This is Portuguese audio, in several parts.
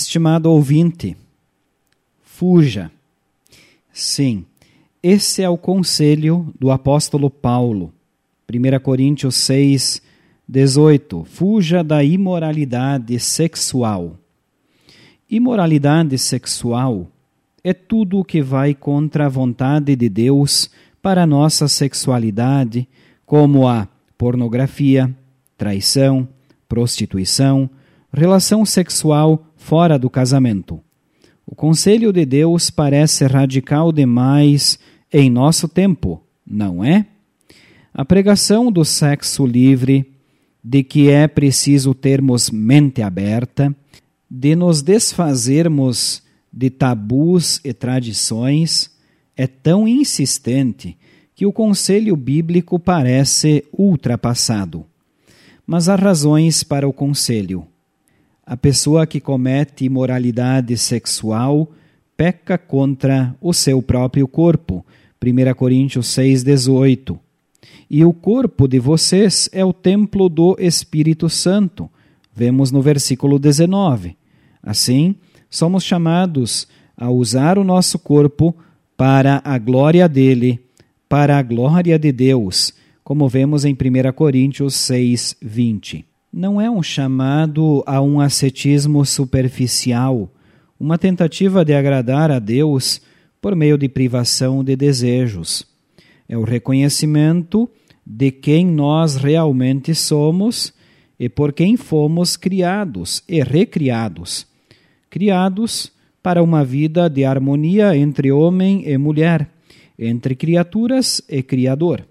Estimado ouvinte, fuja. Sim, esse é o conselho do apóstolo Paulo. 1 Coríntios 6, 18. Fuja da imoralidade sexual. Imoralidade sexual é tudo o que vai contra a vontade de Deus para a nossa sexualidade, como a pornografia, traição, prostituição, relação sexual fora do casamento. O conselho de Deus parece radical demais em nosso tempo, não é? A pregação do sexo livre, de que é preciso termos mente aberta, de nos desfazermos de tabus e tradições, é tão insistente que o conselho bíblico parece ultrapassado. Mas há razões para o conselho. A pessoa que comete imoralidade sexual peca contra o seu próprio corpo. 1 Coríntios 6,18. E o corpo de vocês é o templo do Espírito Santo. Vemos no versículo 19. Assim, somos chamados a usar o nosso corpo para a glória dele, para a glória de Deus, como vemos em 1 Coríntios 6, 20 não é um chamado a um ascetismo superficial, uma tentativa de agradar a Deus por meio de privação de desejos. É o reconhecimento de quem nós realmente somos e por quem fomos criados e recriados. Criados para uma vida de harmonia entre homem e mulher, entre criaturas e Criador.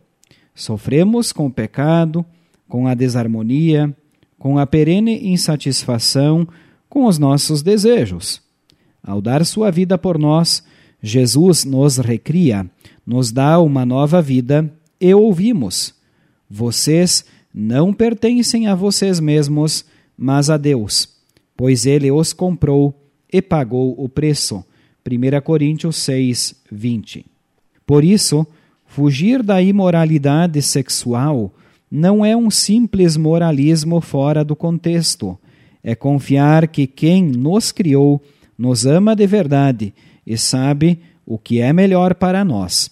Sofremos com o pecado, com a desarmonia, com a perene insatisfação com os nossos desejos. Ao dar sua vida por nós, Jesus nos recria, nos dá uma nova vida e ouvimos: Vocês não pertencem a vocês mesmos, mas a Deus, pois ele os comprou e pagou o preço. 1 Coríntios 6, 20. Por isso, fugir da imoralidade sexual não é um simples moralismo fora do contexto. É confiar que quem nos criou nos ama de verdade e sabe o que é melhor para nós.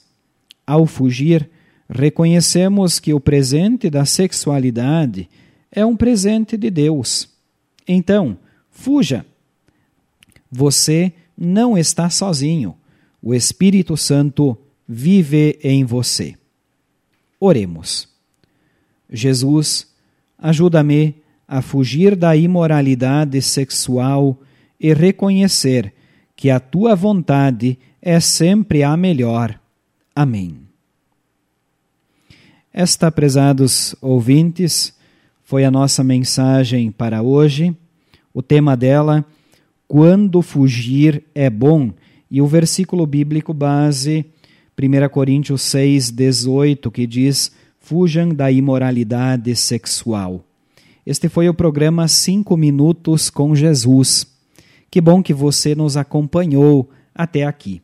Ao fugir, reconhecemos que o presente da sexualidade é um presente de Deus. Então, fuja. Você não está sozinho. O Espírito Santo vive em você. Oremos. Jesus, ajuda-me a fugir da imoralidade sexual e reconhecer que a tua vontade é sempre a melhor. Amém. Esta, prezados ouvintes, foi a nossa mensagem para hoje. O tema dela, quando fugir é bom, e o versículo bíblico base, 1 Coríntios 6, 18, que diz: Fujam da imoralidade sexual. Este foi o programa 5 Minutos com Jesus. Que bom que você nos acompanhou até aqui.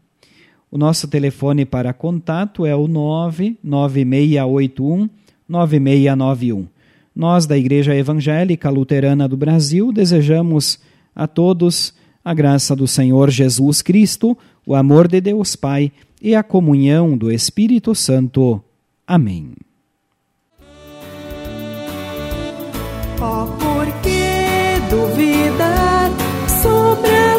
O nosso telefone para contato é o 99681 9691. Nós, da Igreja Evangélica Luterana do Brasil, desejamos a todos a graça do Senhor Jesus Cristo, o amor de Deus Pai e a comunhão do Espírito Santo. Amém. Oh, por que duvidar sobre as